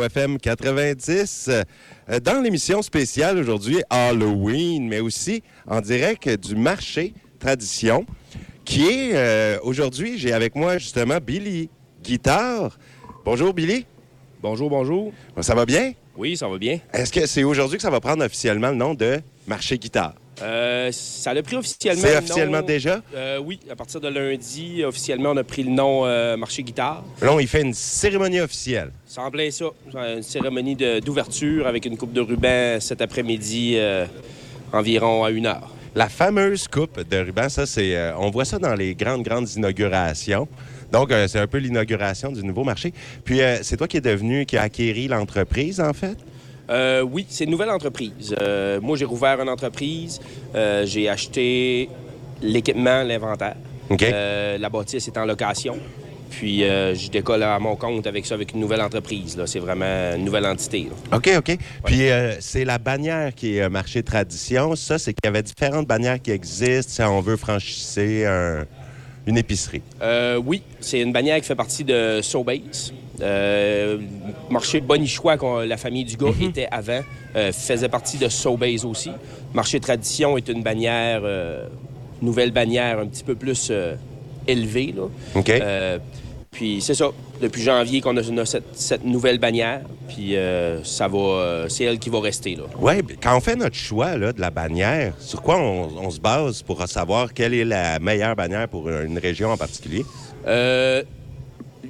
au FM 90. Euh, Dans l'émission spéciale aujourd'hui, Halloween, mais aussi en direct du marché Tradition, qui est euh, aujourd'hui, j'ai avec moi justement Billy Guitare. Bonjour Billy, Bonjour, bonjour. ça va bien? Oui, ça va bien. Est-ce que c'est aujourd'hui que ça va prendre officiellement le nom de marché guitare? Euh, ça l'a pris officiellement. C'est le officiellement nom- déjà? Euh, oui, à partir de lundi, officiellement, on a pris le nom euh, Marché Guitare. Là, il fait une cérémonie officielle. C'est en plein ça. Une cérémonie d'ouverture avec une coupe de ruban cet après-midi, environ à une heure. La fameuse coupe de ruban, ça, c'est, on voit ça dans les grandes, grandes inaugurations. Donc, c'est un peu l'inauguration du nouveau marché. Puis, c'est toi qui es devenu, qui a acquéri l'entreprise, en fait? Euh, oui, c'est une nouvelle entreprise. Euh, moi, j'ai rouvert une entreprise. Euh, j'ai acheté l'équipement, l'inventaire. La bâtisse est en location. Puis, euh, je décolle à mon compte avec ça, avec une nouvelle entreprise. là. C'est vraiment une nouvelle entité. là. OK, OK. Puis, euh, c'est la bannière qui est euh, marché tradition. Ça, c'est qu'il y avait différentes bannières qui existent si on veut franchisser un- une épicerie. Euh, oui, c'est une bannière qui fait partie de Sobase. Euh, marché Bonichois, qu'on- la famille du gars était avant, euh, faisait partie de Sobase aussi. Marché Tradition est une bannière, nouvelle bannière un petit peu plus élevée. Là. OK. Puis c'est ça, depuis janvier qu'on a, cette, cette nouvelle bannière, puis euh, ça va, euh, c'est elle qui va rester là. Oui, quand on fait notre choix là, de la bannière, sur quoi on, on se base pour savoir quelle est la meilleure bannière pour une région en particulier? Euh,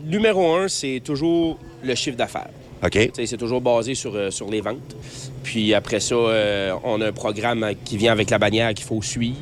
numéro un, c'est toujours le chiffre d'affaires. OK. C'est toujours basé sur, euh, sur les ventes. Puis après ça, euh, on a un programme qui vient avec la bannière qu'il faut suivre,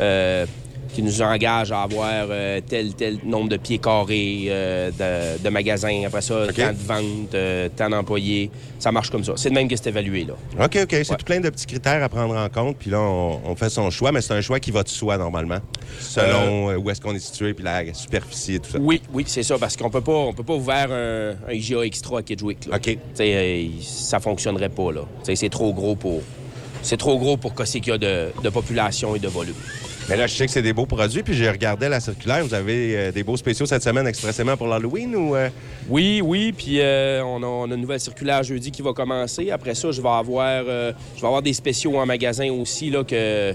euh, qui nous engage à avoir euh, tel, tel nombre de pieds carrés euh, de, de magasins. Après ça, OK. tant de ventes, euh, tant d'employés. Ça marche comme ça. C'est de même que c'est évalué. Là. OK, OK. C'est Ouais. tout plein de petits critères à prendre en compte. Puis là, on, on fait son choix, mais c'est un choix qui va de soi normalement, selon euh, où est-ce qu'on est situé, puis la superficie et tout ça. Oui, oui, c'est ça, parce qu'on peut pas, on peut pas ouvrir un, un IGA extra à Kedgewick. là. OK. Tu sais, euh, ça fonctionnerait pas, là. C'est trop gros pour... C'est trop gros pour casser qu'il y a de, de population et de volume. Mais là, je sais que c'est des beaux produits, puis j'ai regardé la circulaire. Vous avez euh, des beaux spéciaux cette semaine expressément pour l'Halloween ou... euh? Oui, oui, puis euh, on, a, on a une nouvelle circulaire jeudi qui va commencer. Après ça, je vais avoir, je vais avoir des spéciaux en magasin aussi là, que,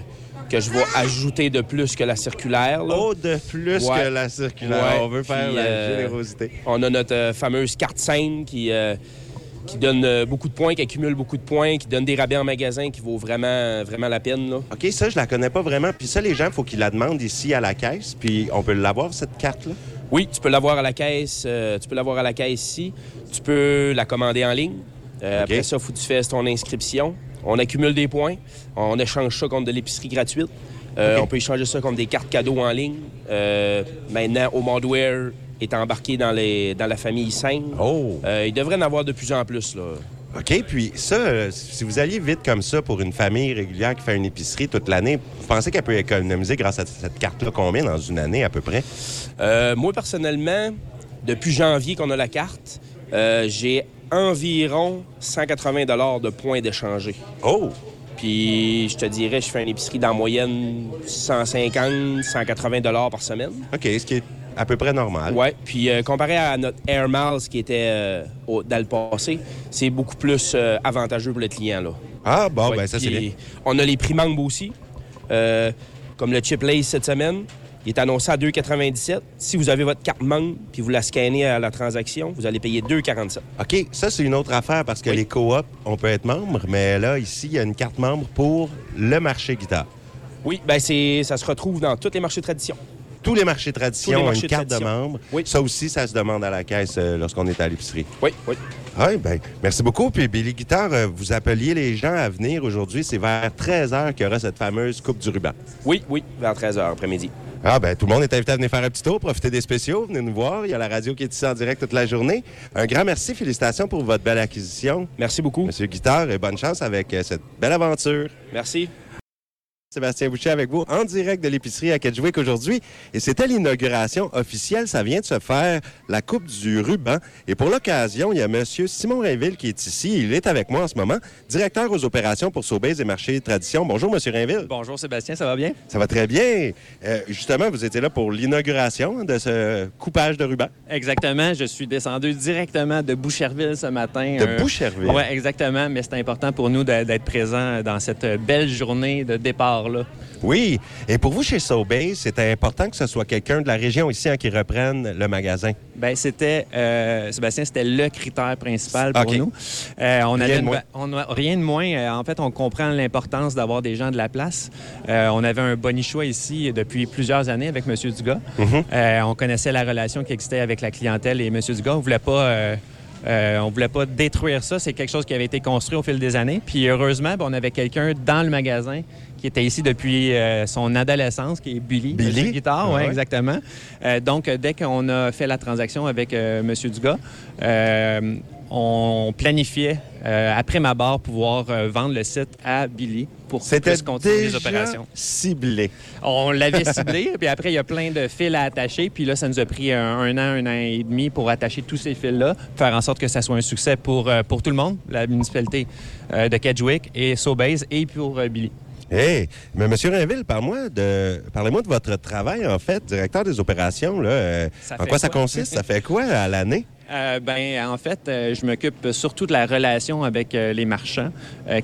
que je vais ajouter de plus que la circulaire. là. Oh, de plus Ouais. que la circulaire. Ouais, On veut faire puis, la euh, générosité. On a notre euh, fameuse carte scène qui, euh, qui donne euh, beaucoup de points, qui accumule beaucoup de points, qui donne des rabais en magasin qui vaut vraiment, vraiment la peine. Là. OK, ça, je la connais pas vraiment. Puis ça, les gens, il faut qu'ils la demandent ici à la caisse. Puis on peut l'avoir, cette carte-là? Oui, tu peux l'avoir à la caisse. euh, tu peux l'avoir à la caisse ici. Tu peux la commander en ligne. Euh. Après ça, il faut que tu fasses ton inscription. On accumule des points. On échange ça contre de l'épicerie gratuite. Euh. On peut échanger ça contre des cartes cadeaux en ligne. Maintenant, Homardware est embarqué dans, les, dans la famille 5. Oh! il devrait en avoir de plus en plus. Là. OK, puis ça, euh, si vous alliez vite comme ça pour une famille régulière qui fait une épicerie toute l'année, vous pensez qu'elle peut économiser grâce à cette carte-là combien dans une année à peu près? Euh, moi, personnellement, depuis janvier qu'on a la carte, euh, j'ai environ 180 de points d'échanger. Oh! Puis, je te dirais, je fais une épicerie d'en moyenne 150, 180 par semaine. OK, ce qui est à peu près normal. Ouais. Puis, euh, comparé à notre Air Miles qui était euh, au- dans le passé, c'est beaucoup plus euh, avantageux pour le client. Là. Ah, bon, Ouais, ben ça, c'est bien. On a les prix membres aussi. Comme le Chip Lays cette semaine, il est annoncé à 2,97. Si vous avez votre carte membre puis vous la scannez à la transaction, vous allez payer 2,47. OK, ça, c'est une autre affaire parce que Oui. les coops, on peut être membre, mais là, ici, il y a une carte membre pour le marché guitare. Oui, ben c'est, ça se retrouve dans tous les marchés tradition. Tous les marchés tradition Tous les ont une carte de membre. Oui. Ça aussi, ça se demande à la caisse euh, lorsqu'on est à l'épicerie. Oui, oui. Oui, bien, merci beaucoup. Puis Billy Guitare, euh, vous appeliez les gens à venir aujourd'hui. C'est vers 13 h qu'il y aura cette fameuse coupe du ruban. Oui, oui, vers 13h après-midi. Ah, ben tout le monde est invité à venir faire un petit tour, profiter des spéciaux, venez nous voir. Il y a la radio qui est ici en direct toute la journée. Un grand merci, félicitations pour votre belle acquisition, Merci beaucoup. Monsieur Guitare, et bonne chance avec euh, cette belle aventure. Merci. Sébastien Boucher avec vous en direct de l'épicerie à Kedgewick aujourd'hui. Et c'était l'inauguration officielle. Ça vient de se faire, la Coupe du ruban. Et pour l'occasion, il y a M. Simon Rainville qui est ici. Il est avec moi en ce moment, directeur aux opérations pour Sobeys et Marché Tradition. Bonjour, M. Rainville. Bonjour, Sébastien. Ça va bien? Ça va très bien. Euh, justement, vous étiez là pour l'inauguration de ce coupage de ruban. Exactement. Je suis descendu directement de Boucherville ce matin. De Boucherville? Oui, exactement. Mais c'est important pour nous d'être présents dans cette belle journée de Oui. Et pour vous, chez Sobeys, c'était important que ce soit quelqu'un de la région ici hein, qui reprenne le magasin? Bien, c'était, euh, Sébastien, c'était le critère principal pour nous. Euh, on rien, de moins. on a, rien de moins. Euh, en fait, on comprend l'importance d'avoir des gens de la place. on avait un bonichois ici depuis plusieurs années avec M. Dugas. Mm-hmm. on connaissait la relation qui existait avec la clientèle et M. Dugas. On voulait pas... on voulait pas détruire ça. C'est quelque chose qui avait été construit au fil des années. Puis heureusement, ben, on avait quelqu'un dans le magasin qui était ici depuis euh, son adolescence, qui est Billy. Billy? Guitare, oui, exactement. Euh, donc, dès qu'on a fait la transaction avec euh, M. Dugas, on planifiait, après ma barre, pouvoir vendre le site à Billy pour C'était continuer les opérations. ciblé. On l'avait ciblé, puis après, il y a plein de fils à attacher. Puis là, ça nous a pris un, an, un an et demi pour attacher tous ces fils-là, faire en sorte que ça soit un succès pour, pour tout le monde, la municipalité de Kedgewick et Sobeys, et pour Billy. Hey, mais M. Rainville, parle-moi de, parlez-moi de votre travail, en fait, directeur des opérations. Là, euh, en quoi, ça consiste? ça fait quoi à l'année? Euh, ben, en fait, euh, je m'occupe surtout de la relation avec euh, les marchands,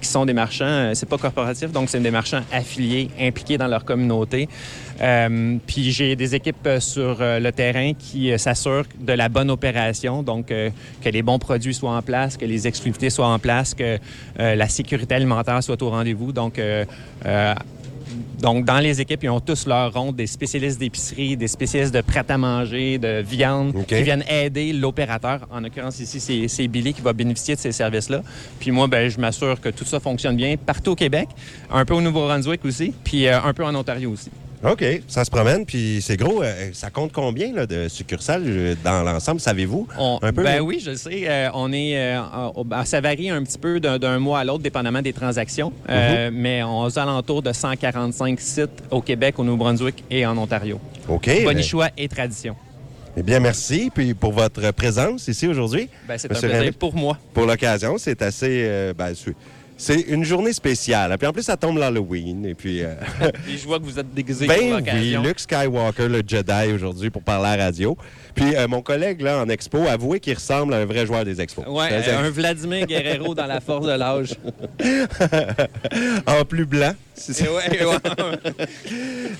qui sont des marchands, c'est pas corporatif, donc c'est des marchands affiliés, impliqués dans leur communauté. puis j'ai des équipes sur le terrain qui s'assurent de la bonne opération, donc que les bons produits soient en place, que les exclusivités soient en place, que la sécurité alimentaire soit au rendez-vous. Donc, donc, dans les équipes, ils ont tous leur ronde des spécialistes d'épicerie, des spécialistes de prêt-à-manger, de viande, qui viennent aider l'opérateur. En l'occurrence, ici, c'est Billy qui va bénéficier de ces services-là. Puis moi, ben, je m'assure que tout ça fonctionne bien partout au Québec, un peu au Nouveau-Brunswick aussi, puis euh, un peu en Ontario aussi. OK. Ça se promène, puis c'est gros. Euh, ça compte combien de succursales euh, dans l'ensemble, savez-vous? Un peu? Ben oui, je sais. Euh, on est, ben, ça varie un petit peu d'un mois à l'autre, dépendamment des transactions, mhm. mais on est alentours de 145 sites au Québec, au Nouveau-Brunswick et en Ontario. OK. Bonichois et tradition. Eh bien, merci. Puis pour votre présence ici aujourd'hui. Ben, c'est un plaisir pour moi. Pour l'occasion, c'est assez. Ben, c'est une journée spéciale. Puis en plus, ça tombe l'Halloween. Et puis. Euh, je vois que vous êtes déguisé ben pour oui, Luke Skywalker, le Jedi, aujourd'hui, pour parler à la radio. Puis euh, mon collègue, là, en expo, avoué qu'il ressemble à un vrai joueur des expos. Oui, un Vladimir Guerrero dans la force de l'âge. en plus blanc. Eh ouais, ouais.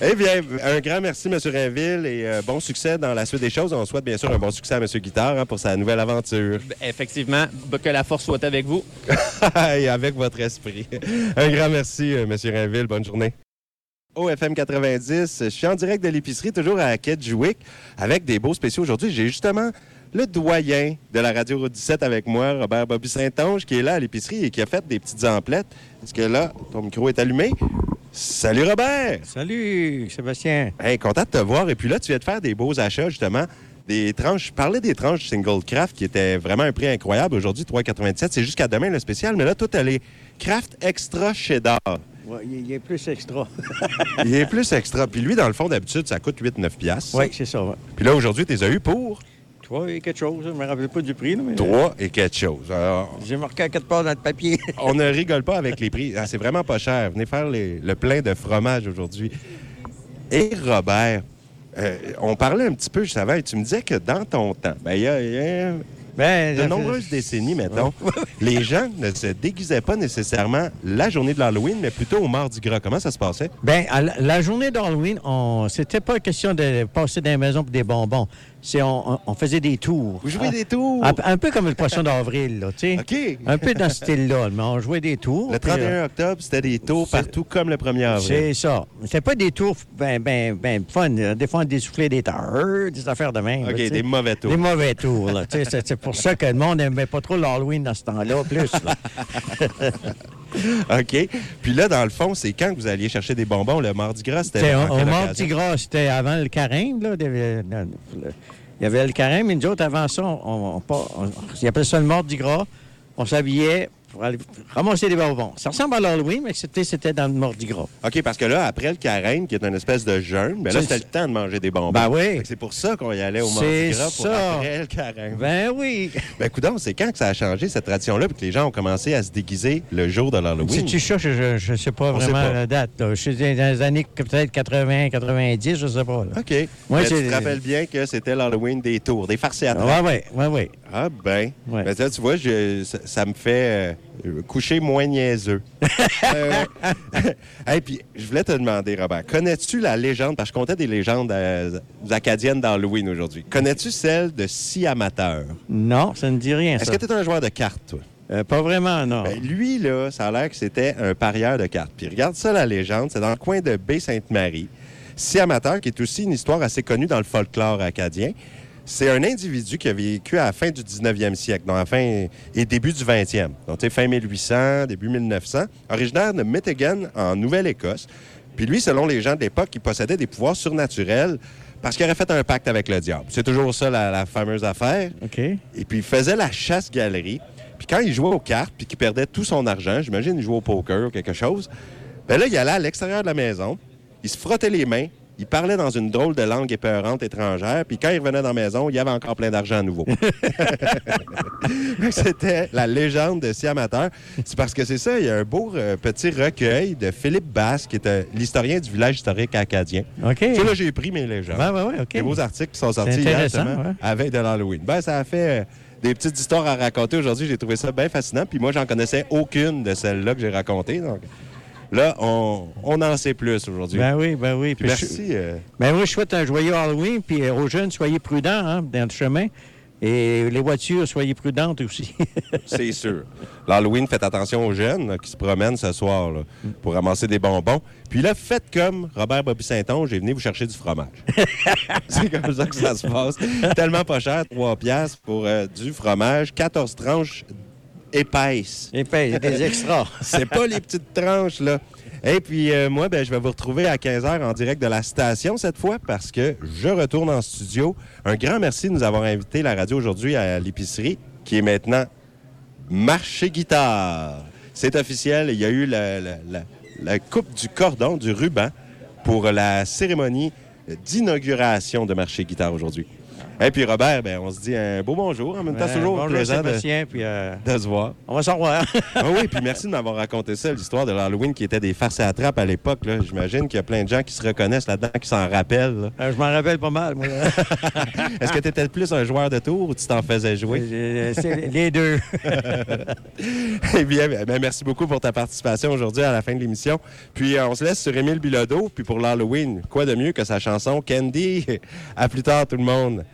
eh bien, un grand merci, M. Rainville, et euh, bon succès dans la suite des choses. On souhaite bien sûr un bon succès à M. Guitare hein, pour sa nouvelle aventure. Ben, effectivement, que la force soit avec vous. et avec votre esprit. Un grand merci, euh, M. Rainville. Bonne journée. OFM 90, je suis en direct de l'épicerie, toujours à Kedgewick, avec des beaux spéciaux aujourd'hui. J'ai justement le doyen de la Radio Route 17 avec moi, Robert Bobby Saint-Onge, qui est là à l'épicerie et qui a fait des petites emplettes. Est-ce que là, ton micro est allumé? Salut Robert! Salut Sébastien! Hey, content de te voir. Et puis là, tu viens de faire des beaux achats, justement. Des tranches, je parlais des tranches single craft qui étaient vraiment un prix incroyable. Aujourd'hui, 3,97. C'est jusqu'à demain le spécial. Mais là, tout, est craft extra cheddar. Oui, il est plus extra. il est plus extra. Puis lui, dans le fond, d'habitude, ça coûte 8-9 piastres. Oui, c'est ça. Puis là, aujourd'hui, tu les as eu pour? Trois et quelque chose. Je ne me rappelle pas du prix. mais... Trois et quelque chose. J'ai marqué à quatre parts dans le papier. on ne rigole pas avec les prix. Ah, c'est vraiment pas cher. Venez faire le plein de fromage aujourd'hui. Et Robert, euh, on parlait un petit peu juste avant et tu me disais que dans ton temps, ben, il y a ben, de nombreuses décennies, mettons, les gens ne se déguisaient pas nécessairement la journée de l'Halloween, mais plutôt au Mardi Gras. Comment ça se passait? Bien, la journée d'Halloween, on... c'était pas question de passer dans la maison pour des bonbons on, faisait des tours. Vous jouez des tours? Un, peu comme le poisson d'avril, là, tu sais. OK. Un peu dans ce style-là, mais on jouait des tours. Le 31 euh, octobre, c'était des tours partout comme le 1er avril. C'est ça. C'était pas des tours ben, ben, ben fun. Des fois, on dessoufflait des terres, des affaires de même. OK, des mauvais tours. Des mauvais tours, là. c'est pour ça que le monde n'aimait pas trop l'Halloween dans ce temps-là, plus, OK. Puis là, dans le fond, c'est quand que vous alliez chercher des bonbons? Le Mardi Gras, c'était. Au Mardi Gras, c'était avant le carême, là. Il y avait le carême, mais nous autres, avant ça, on, on, on, ça le Mardi Gras. On s'habillait pour aller ramasser des bonbons. Ça ressemble à l'Halloween, mais c'était, c'était dans le Mardi Gras. OK, parce que là, après le carême, qui est une espèce de jeûne, ben là, C'est- c'était le temps de manger des bonbons. Ben oui. C'est pour ça qu'on y allait au C'est Gras pour ça. après le carême. Ben oui. Ben, coudonc, c'est quand que ça a changé, cette tradition-là, puis que les gens ont commencé à se déguiser le jour de l'Halloween? Si tu ça, je ne sais pas On sait vraiment pas. la date. là. Je suis dans les années peut-être 80, 90, je ne sais pas. là. OK. Ouais, Mais tu c'est- te rappelles bien que c'était l'Halloween des tours, des farces à oui, oui, oui. Ah ben. Ouais. Ben, ça, tu vois, je- ça, ça me fait euh, coucher moins niaiseux. Euh, hey, puis, je voulais te demander, Robert, connais-tu la légende, parce que je comptais des légendes euh, acadiennes d'Halloween aujourd'hui. Connais-tu celle de Si Amateur? Non, ça ne dit rien, Est-ce que tu es un joueur de cartes, toi? Euh, pas vraiment, non. Ben, lui, là, ça a l'air que c'était un parieur de cartes. Puis regarde ça, la légende, c'est dans le coin de Baie-Sainte-Marie. Si amateur, qui est aussi une histoire assez connue dans le folklore acadien. C'est un individu qui a vécu à la fin du 19e siècle, dans la fin et début du 20e. Donc, tu sais, fin 1800, début 1900. Originaire de Michigan, en Nouvelle-Écosse. Puis lui, selon les gens de l'époque, il possédait des pouvoirs surnaturels parce qu'il aurait fait un pacte avec le diable. C'est toujours ça, la, la fameuse affaire. OK. Et puis, il faisait la chasse-galerie. Puis quand il jouait aux cartes, puis qu'il perdait tout son argent, j'imagine il jouait au poker ou quelque chose, ben là, il allait à l'extérieur de la maison, il se frottait les mains, il parlait dans une drôle de langue épeurante étrangère, puis quand il revenait dans la maison, il y avait encore plein d'argent à nouveau. C'était la légende de Si Amateur. C'est parce que c'est ça, il y a un beau euh, petit recueil de Philippe Basse, qui était l'historien du village historique acadien. OK. Sais, là, j'ai pris mes légendes. Oui, oui, oui, OK. Des beaux articles qui sont sortis hier, justement, ouais. à veille de l'Halloween. Ben, ça a fait euh, des petites histoires à raconter aujourd'hui. J'ai trouvé ça bien fascinant. Puis moi, j'en connaissais aucune de celles-là que j'ai racontées. Donc là, on, on en sait plus aujourd'hui. Ben oui, ben oui. Puis Puis je- merci. euh, Ben oui, je souhaite un joyeux Halloween, puis euh, aux jeunes, soyez prudents hein, dans le chemin. Et les voitures, soyez prudentes aussi. c'est sûr. L'Halloween, faites attention aux jeunes là, qui se promènent ce soir là, pour ramasser des bonbons. Puis là, faites comme Robert Bobby Saint-Onge, j'ai venu vous chercher du fromage. c'est comme ça que ça se passe. Tellement pas cher, 3 piastres pour euh, du fromage, 14 tranches épaisses. Épais, il y a des extras. C'est pas les petites tranches, là. Et puis, euh, moi, ben, je vais vous retrouver à 15h en direct de la station cette fois parce que je retourne en studio. Un grand merci de nous avoir invité la radio aujourd'hui à l'épicerie qui est maintenant Marché Guitare. C'est officiel. Il y a eu la, la- la- la coupe du cordon, du ruban pour la cérémonie d'inauguration de Marché Guitare aujourd'hui. Et puis, Robert, ben, on se dit un beau bonjour. En même temps, c'est toujours Bonjour, plaisant de, puis euh, de se voir. on va s'en revoir. Ah oui, puis merci de m'avoir raconté ça, l'histoire de l'Halloween qui était des farces à trappe à l'époque. J'imagine qu'il y a plein de gens qui se reconnaissent là-dedans, qui s'en rappellent. Euh, je m'en rappelle pas mal, moi. Est-ce que tu étais plus un joueur de tour ou tu t'en faisais jouer? Euh, les deux. Eh bien, ben, merci beaucoup pour ta participation aujourd'hui à la fin de l'émission. Puis euh, on se laisse sur Émile Bilodeau. Puis pour l'Halloween, quoi de mieux que sa chanson Candy? À plus tard tout le monde.